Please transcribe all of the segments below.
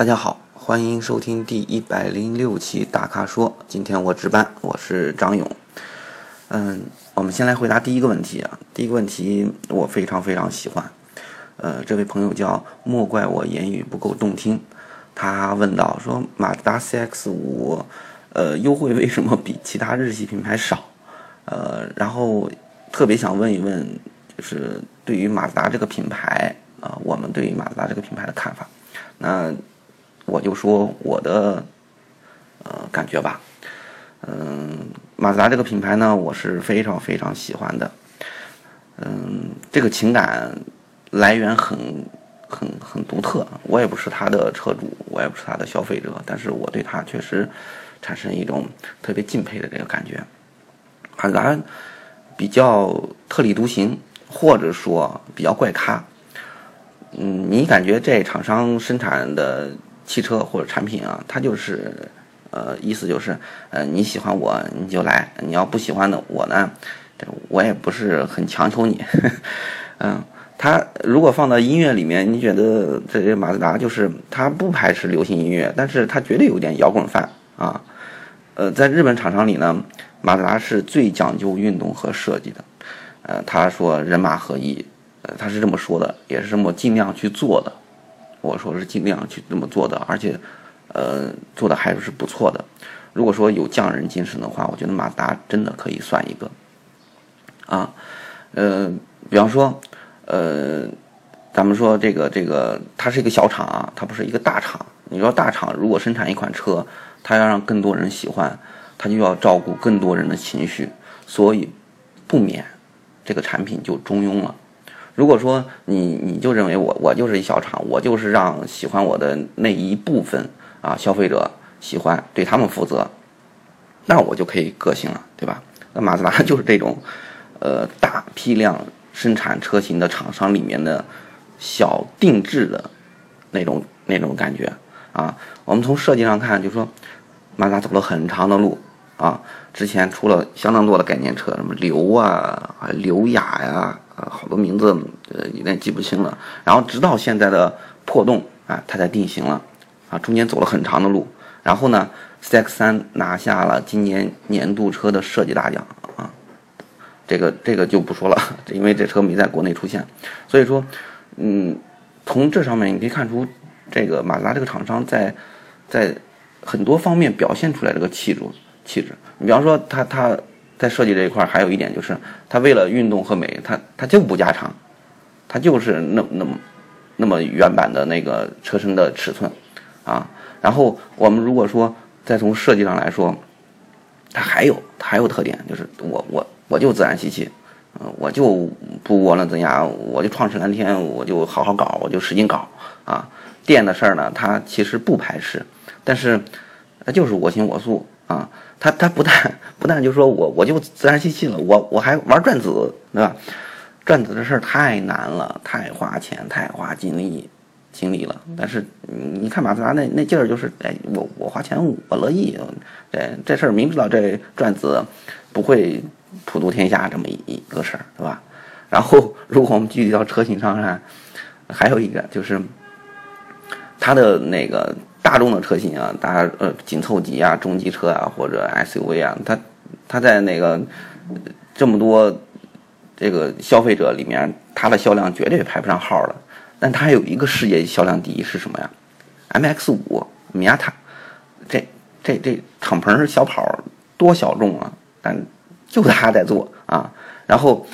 大家好，欢迎收听第一百零六期大咖说。今天我值班，我是张勇。嗯，我们先来回答第一个问题啊。第一个问题我非常非常喜欢。呃，这位朋友叫莫怪我言语不够动听，他问到说马自达 CX 五，呃，优惠为什么比其他日系品牌少？呃，然后特别想问一问，就是对于马自达这个品牌啊，我们对于马自达这个品牌的看法。那我就说我的呃感觉吧，嗯，马自达这个品牌呢，我是非常非常喜欢的，嗯，这个情感来源很很很独特。我也不是他的车主，我也不是他的消费者，但是我对他确实产生一种特别敬佩的这个感觉。马自达比较特立独行，或者说比较怪咖。嗯，你感觉这厂商生产的？汽车或者产品啊，它就是，呃，意思就是，呃，你喜欢我你就来，你要不喜欢的我呢，我也不是很强求你。嗯，它如果放到音乐里面，你觉得这这马自达就是它不排斥流行音乐，但是它绝对有点摇滚范啊。呃，在日本厂商里呢，马自达是最讲究运动和设计的。呃，他说人马合一，呃，他是这么说的，也是这么尽量去做的。我说是尽量去这么做的，而且，呃，做的还是不错的。如果说有匠人精神的话，我觉得马自达真的可以算一个。啊，呃，比方说，呃，咱们说这个这个，它是一个小厂啊，它不是一个大厂。你说大厂如果生产一款车，它要让更多人喜欢，它就要照顾更多人的情绪，所以不免这个产品就中庸了。如果说你你就认为我我就是一小厂，我就是让喜欢我的那一部分啊消费者喜欢，对他们负责，那我就可以个性了，对吧？那马自达就是这种，呃，大批量生产车型的厂商里面的小定制的那种那种感觉啊。我们从设计上看，就说马自达走了很长的路啊，之前出了相当多的概念车，什么流啊、流雅呀。好多名字，呃，有点记不清了。然后直到现在的破洞啊，它才定型了，啊，中间走了很长的路。然后呢，CX-3 拿下了今年年度车的设计大奖啊，这个这个就不说了，因为这车没在国内出现。所以说，嗯，从这上面你可以看出，这个马自达这个厂商在在很多方面表现出来这个气质气质。你比方说，他他。在设计这一块，还有一点就是，它为了运动和美，它它就不加长，它就是那那么那么原版的那个车身的尺寸啊。然后我们如果说再从设计上来说，它还有它还有特点，就是我我我就自然吸气，嗯，我就不涡轮增压，我就创驰蓝天，我就好好搞，我就使劲搞啊。电的事儿呢，它其实不排斥，但是它就是我行我素啊。他他不但不但就说我我就自然吸气了，我我还玩转子，对吧？转子的事儿太难了，太花钱，太花精力精力了。但是你看马自达那那劲儿，就是哎，我我花钱我乐意。这这事儿明知道这转子不会普度天下这么一个事儿，对吧？然后如果我们具体到车型上看，还有一个就是它的那个。大众的车型啊，大家呃紧凑级啊、中级车啊或者 SUV 啊，它它在那个这么多这个消费者里面，它的销量绝对排不上号的。但它有一个世界销量第一是什么呀？MX 五米亚塔，这这这敞篷小跑多小众啊，但就它在做啊。然后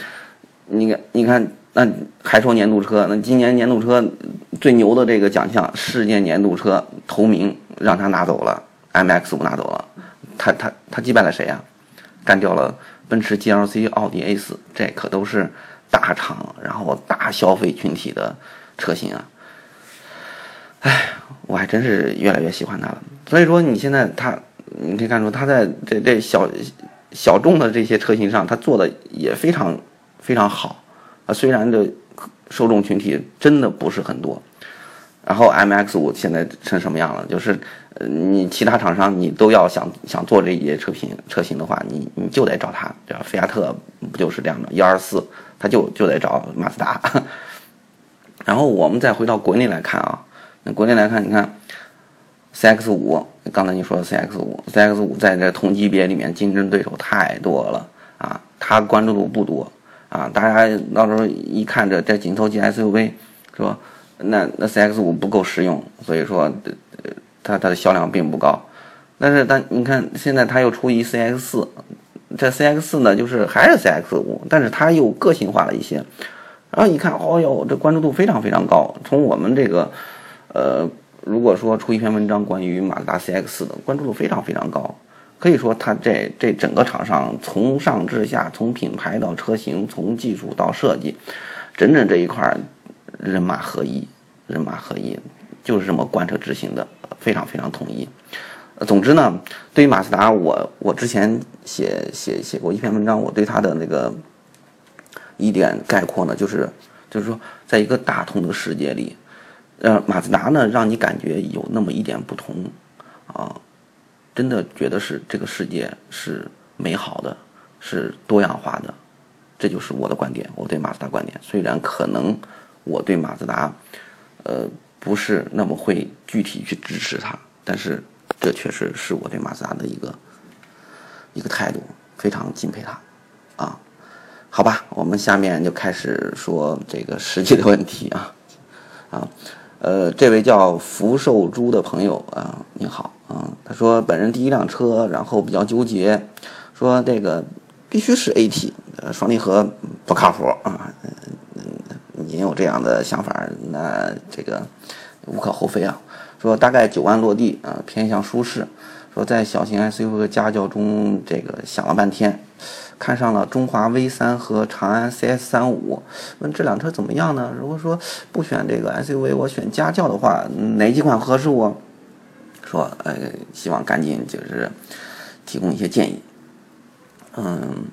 你看，你看。那还说年度车？那今年年度车最牛的这个奖项——世界年度车头名，让他拿走了，MX 五拿走了。他他他击败了谁呀？干掉了奔驰 GLC、奥迪 A 四，这可都是大厂，然后大消费群体的车型啊！哎，我还真是越来越喜欢它了。所以说，你现在它，你可以看出，它在这这小小众的这些车型上，它做的也非常非常好。啊，虽然这受众群体真的不是很多，然后 M X 五现在成什么样了？就是，呃，你其他厂商你都要想想做这一些车型车型的话，你你就得找他，对吧？菲亚特不就是这样的？幺二四，他就就得找马自达。然后我们再回到国内来看啊，那国内来看，你看，CX 五，刚才你说的 CX 五，CX 五在这同级别里面竞争对手太多了啊，它关注度不多啊，大家到时候一看这这紧凑级 SUV，是吧？那那 CX 五不够实用，所以说呃它它的销量并不高。但是但你看现在它又出一 CX 四，这 CX 四呢就是还是 CX 五，但是它又个性化了一些。然后一看，哦哟，这关注度非常非常高。从我们这个呃。如果说出一篇文章关于马自达 CX 的关注度非常非常高，可以说它这这整个厂商从上至下，从品牌到车型，从技术到设计，整整这一块人马合一，人马合一就是这么贯彻执行的，非常非常统一。总之呢，对于马自达，我我之前写写写过一篇文章，我对它的那个一点概括呢，就是就是说，在一个大同的世界里。呃，马自达呢，让你感觉有那么一点不同，啊，真的觉得是这个世界是美好的，是多样化的，这就是我的观点，我对马自达观点。虽然可能我对马自达，呃，不是那么会具体去支持它，但是这确实是我对马自达的一个一个态度，非常敬佩它，啊，好吧，我们下面就开始说这个实际的问题啊，啊。呃，这位叫福寿猪的朋友啊，你好啊。他说本人第一辆车，然后比较纠结，说这个必须是 AT，呃双离合不靠谱啊。嗯，您有这样的想法，那这个无可厚非啊。说大概九万落地啊，偏向舒适。说在小型 SUV 和家轿中，这个想了半天。看上了中华 V 三和长安 CS 三五，问这辆车怎么样呢？如果说不选这个 SUV，我选家轿的话，哪几款合适我？说，呃，希望赶紧就是提供一些建议。嗯，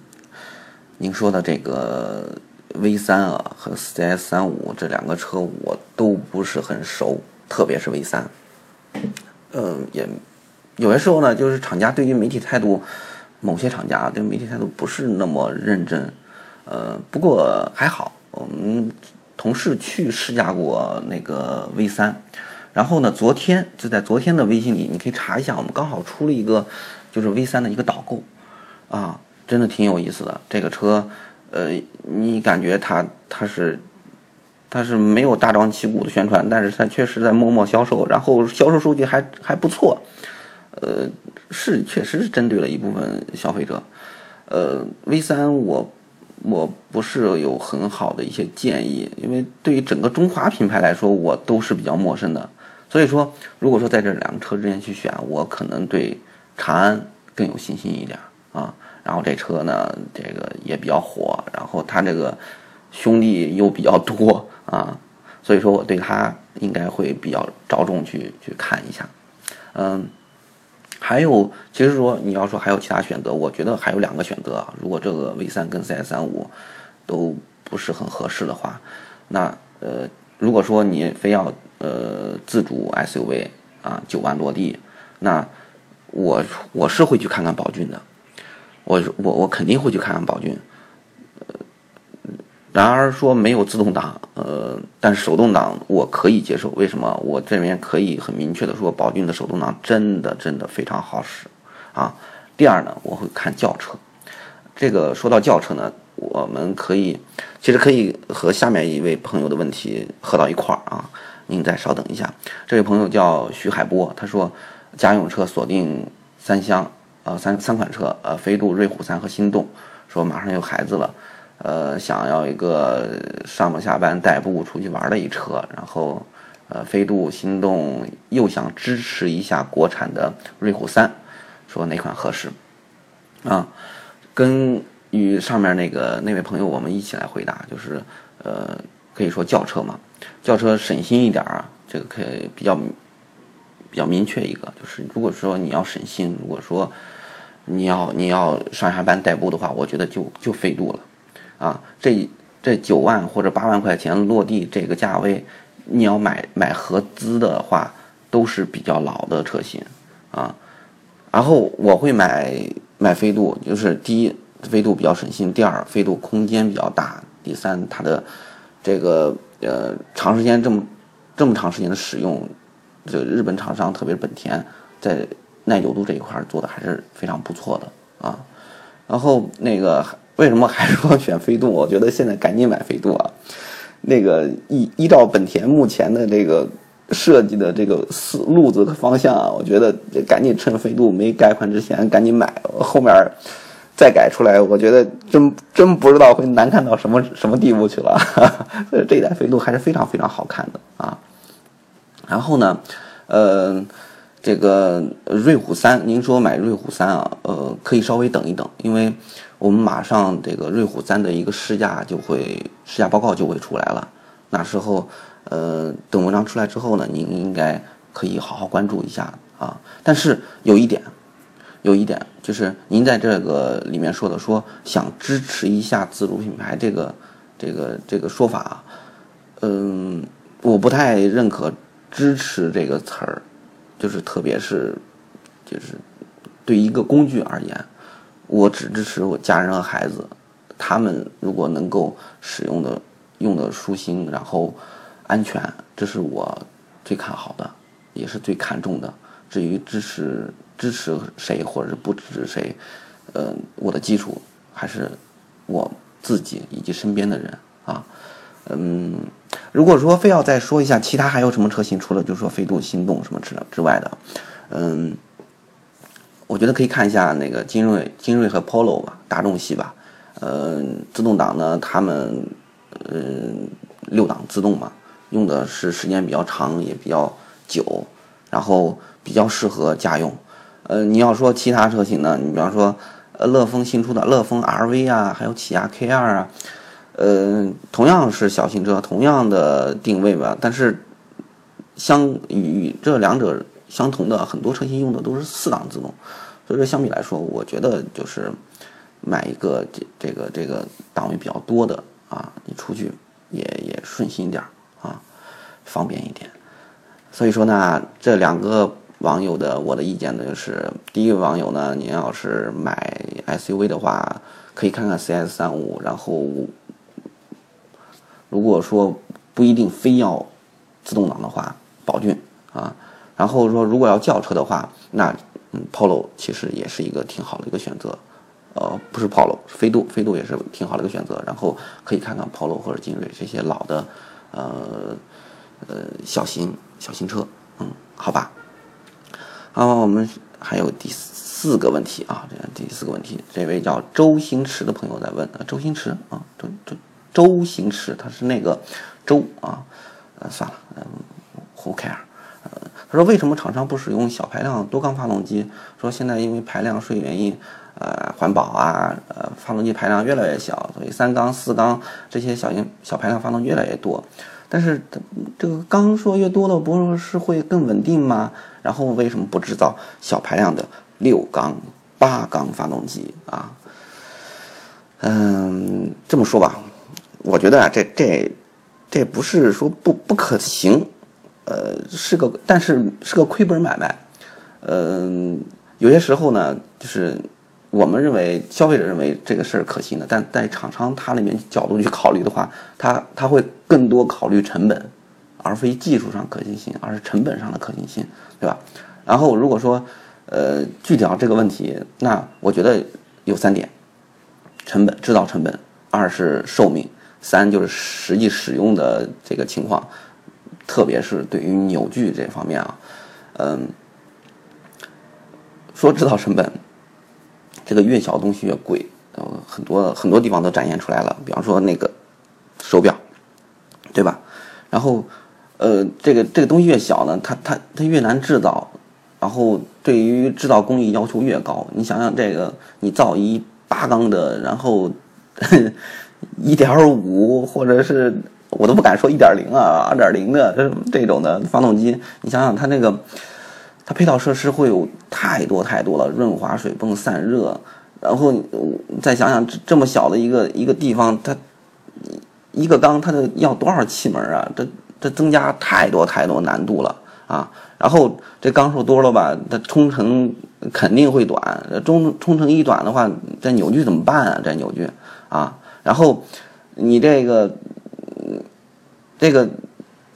您说的这个 V 三啊和 CS 三五这两个车我都不是很熟，特别是 V 三。嗯，也有些时候呢，就是厂家对于媒体态度。某些厂家对媒体态度不是那么认真，呃，不过还好，我们同事去试驾过那个 V 三，然后呢，昨天就在昨天的微信里，你可以查一下，我们刚好出了一个就是 V 三的一个导购，啊，真的挺有意思的。这个车，呃，你感觉它它是它是没有大张旗鼓的宣传，但是它确实在默默销售，然后销售数据还还不错，呃。是，确实是针对了一部分消费者。呃，V 三我我不是有很好的一些建议，因为对于整个中华品牌来说，我都是比较陌生的。所以说，如果说在这两个车之间去选，我可能对长安更有信心一点啊。然后这车呢，这个也比较火，然后它这个兄弟又比较多啊，所以说我对它应该会比较着重去去看一下，嗯。还有，其实说你要说还有其他选择，我觉得还有两个选择啊。如果这个 V 三跟 CS 三五都不是很合适的话，那呃，如果说你非要呃自主 SUV 啊，九万落地，那我我是会去看看宝骏的，我我我肯定会去看看宝骏。然而说没有自动挡，呃，但是手动挡我可以接受。为什么？我这边可以很明确的说，宝骏的手动挡真的真的非常好使，啊。第二呢，我会看轿车。这个说到轿车呢，我们可以其实可以和下面一位朋友的问题合到一块儿啊。您再稍等一下，这位朋友叫徐海波，他说家用车锁定三厢，呃，三三款车，呃，飞度、瑞虎三和心动，说马上有孩子了。呃，想要一个上班下班代步出去玩的一车，然后，呃，飞度、心动又想支持一下国产的瑞虎三，说哪款合适？啊，跟与上面那个那位朋友我们一起来回答，就是呃，可以说轿车嘛，轿车省心一点啊，这个可以比较比较明确一个，就是如果说你要省心，如果说你要你要上下班代步的话，我觉得就就飞度了。啊，这这九万或者八万块钱落地这个价位，你要买买合资的话，都是比较老的车型啊。然后我会买买飞度，就是第一飞度比较省心，第二飞度空间比较大，第三它的这个呃长时间这么这么长时间的使用，这日本厂商，特别是本田，在耐久度这一块做的还是非常不错的啊。然后那个为什么还说选飞度？我觉得现在赶紧买飞度啊！那个依依照本田目前的这个设计的这个思路子和方向啊，我觉得赶紧趁飞度没改款之前赶紧买，后面再改出来，我觉得真真不知道会难看到什么什么地步去了。这一代飞度还是非常非常好看的啊。然后呢，呃，这个瑞虎三，您说买瑞虎三啊，呃，可以稍微等一等，因为。我们马上这个瑞虎三的一个试驾就会试驾报告就会出来了，那时候，呃，等文章出来之后呢，您应该可以好好关注一下啊。但是有一点，有一点就是您在这个里面说的说想支持一下自主品牌这个这个这个说法，嗯，我不太认可支持这个词儿，就是特别是就是对一个工具而言。我只支持我家人和孩子，他们如果能够使用的、用的舒心，然后安全，这是我最看好的，也是最看重的。至于支持支持谁或者是不支持谁，呃，我的基础还是我自己以及身边的人啊。嗯，如果说非要再说一下其他还有什么车型，除了就是说飞度、心动什么之之外的，嗯。我觉得可以看一下那个精锐、精锐和 Polo 吧，大众系吧。呃，自动挡呢，他们呃六档自动嘛，用的是时间比较长，也比较久，然后比较适合家用。呃，你要说其他车型呢，你比方说呃乐风新出的乐风 RV 啊，还有起亚 K2 啊，呃，同样是小型车，同样的定位吧，但是相与这两者。相同的很多车型用的都是四档自动，所以说相比来说，我觉得就是买一个这这个这个档位比较多的啊，你出去也也顺心点啊，方便一点。所以说呢，这两个网友的我的意见呢，就是第一个网友呢，您要是买 SUV 的话，可以看看 CS 三五，然后如果说不一定非要自动挡的话，宝骏啊。然后说，如果要轿车的话，那嗯，Polo 其实也是一个挺好的一个选择，呃，不是 Polo，飞度，飞度也是挺好的一个选择。然后可以看看 Polo 或者精锐这些老的，呃呃小型小型车，嗯，好吧。好，我们还有第四个问题啊，这第四个问题，这位叫周星驰的朋友在问啊，周星驰啊，周周周星驰，他是那个周啊，呃，算了，嗯，Who care？他说：“为什么厂商不使用小排量多缸发动机？说现在因为排量税原因，呃，环保啊，呃，发动机排量越来越小，所以三缸、四缸这些小型小排量发动机越来越多。但是这个缸说越多了，不是会更稳定吗？然后为什么不制造小排量的六缸、八缸发动机啊？嗯，这么说吧，我觉得啊，这这这不是说不不可行。”呃，是个，但是是个亏本买卖。嗯，有些时候呢，就是我们认为消费者认为这个事儿可行的，但在厂商他那边角度去考虑的话，他他会更多考虑成本，而非技术上可行性，而是成本上的可行性，对吧？然后如果说呃具体到这个问题，那我觉得有三点：成本、制造成本；二是寿命；三就是实际使用的这个情况。特别是对于扭矩这方面啊，嗯，说制造成本，这个越小东西越贵，呃，很多很多地方都展现出来了。比方说那个手表，对吧？然后，呃，这个这个东西越小呢，它它它越难制造，然后对于制造工艺要求越高。你想想这个，你造一八缸的，然后 一点五或者是。我都不敢说一点零啊，二点零的这这种的发动机，你想想它那个，配套设施会有太多太多了，润滑水泵散热，然后你再想想这这么小的一个一个地方，它一个缸它的要多少气门啊？这这增加太多太多难度了啊！然后这缸数多了吧，它冲程肯定会短，中冲程一短的话，这扭矩怎么办啊？这扭矩啊，然后你这个。这个，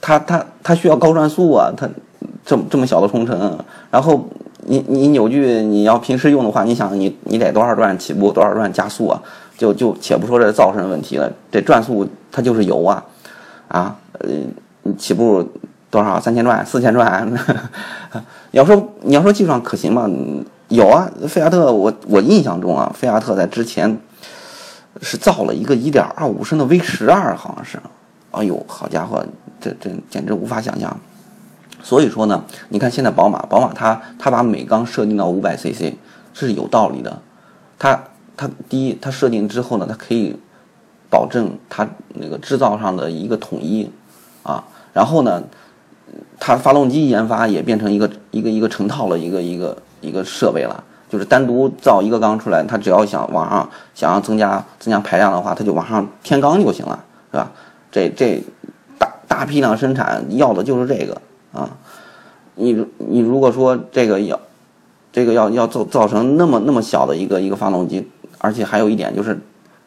它它它需要高转速啊，它这么这么小的冲程，然后你你扭矩你要平时用的话，你想你你得多少转起步，多少转加速啊？就就且不说这噪声问题了，这转速它就是油啊，啊，呃，起步多少三千转、四千转，你 要说你要说技术上可行吗？有啊，菲亚特，我我印象中啊，菲亚特在之前是造了一个1.25升的 V 十二，好像是，哎呦，好家伙，这这简直无法想象。所以说呢，你看现在宝马，宝马它它把每缸设定到 500cc 是有道理的，它它第一，它设定之后呢，它可以保证它那个制造上的一个统一啊，然后呢，它发动机研发也变成一个一个一个成套的一个一个。一个设备了，就是单独造一个缸出来，它只要想往上想要增加增加排量的话，它就往上添缸就行了，是吧？这这大大批量生产要的就是这个啊！你你如果说这个要这个要要造造成那么那么小的一个一个发动机，而且还有一点就是，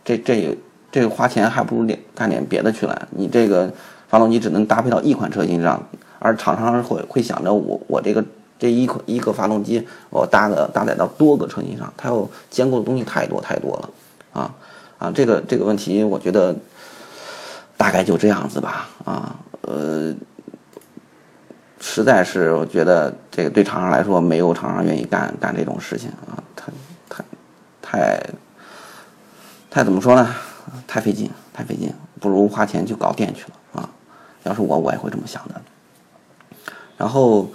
这这这个花钱还不如点干点别的去了。你这个发动机只能搭配到一款车型上，而厂商会会想着我我这个。这一个一个发动机，我搭的搭载到多个车型上，它要兼顾的东西太多太多了，啊啊，这个这个问题，我觉得大概就这样子吧，啊呃，实在是我觉得这个对厂商来说，没有厂商愿意干干这种事情啊，太太太太怎么说呢？太费劲，太费劲，不如花钱去搞电去了啊！要是我，我也会这么想的，然后。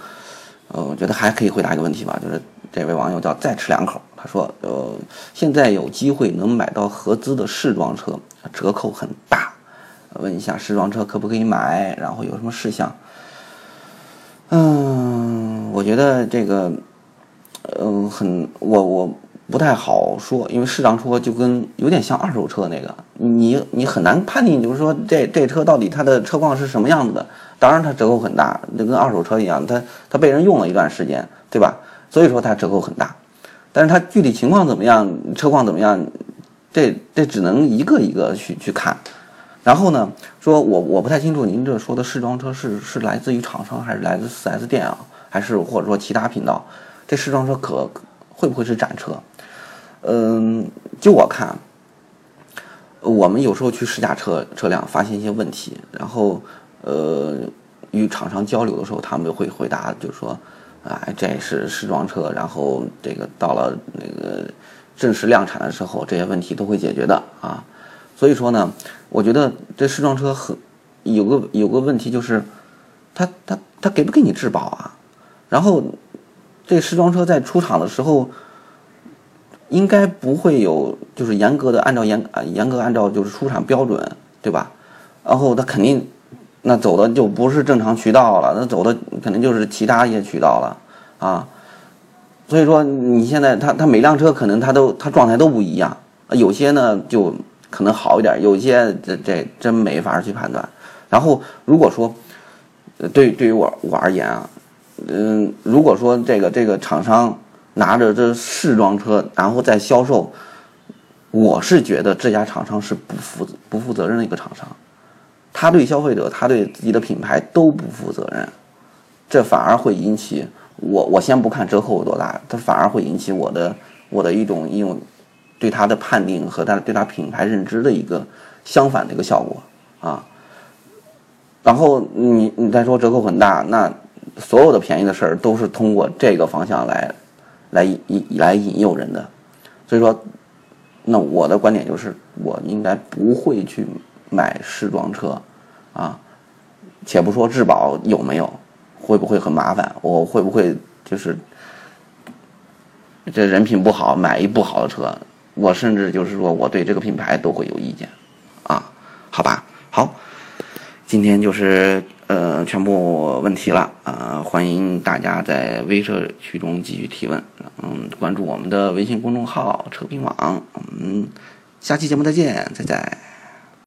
呃，我觉得还可以回答一个问题吧，就是这位网友叫再吃两口，他说，呃，现在有机会能买到合资的试装车，折扣很大，问一下试装车可不可以买，然后有什么事项？嗯，我觉得这个，嗯，很，我我不太好说，因为试装车就跟有点像二手车那个，你你很难判定，就是说这这车到底它的车况是什么样子的。当然，它折扣很大，就跟二手车一样，它它被人用了一段时间，对吧？所以说它折扣很大，但是它具体情况怎么样，车况怎么样，这这只能一个一个去去看。然后呢，说我我不太清楚您这说的试装车是是来自于厂商还是来自 4S 店啊，还是或者说其他频道？这试装车可会不会是展车？嗯，就我看，我们有时候去试驾车车辆，发现一些问题，然后。呃，与厂商交流的时候，他们会回答，就是说，哎，这是试装车，然后这个到了那个正式量产的时候，这些问题都会解决的啊。所以说呢，我觉得这试装车很有个有个问题就是，他他他给不给你质保啊？然后这试装车在出厂的时候，应该不会有就是严格的按照严啊严格按照就是出厂标准，对吧？然后他肯定。那走的就不是正常渠道了，那走的肯定就是其他一些渠道了，啊，所以说你现在他他每辆车可能他都他状态都不一样，有些呢就可能好一点，有些这这真没法去判断。然后如果说，对对于我我而言啊，嗯，如果说这个这个厂商拿着这试装车然后再销售，我是觉得这家厂商是不负不负责任的一个厂商。他对消费者，他对自己的品牌都不负责任，这反而会引起我我先不看折扣有多大，它反而会引起我的我的一种一种对他的判定和他对他品牌认知的一个相反的一个效果啊。然后你你再说折扣很大，那所有的便宜的事儿都是通过这个方向来来引来引诱人的，所以说，那我的观点就是，我应该不会去。买试装车，啊，且不说质保有没有，会不会很麻烦？我会不会就是这人品不好，买一不好的车？我甚至就是说，我对这个品牌都会有意见，啊，好吧，好，今天就是呃全部问题了啊，欢迎大家在微社区中继续提问，嗯，关注我们的微信公众号“车评网”，嗯，下期节目再见，再见。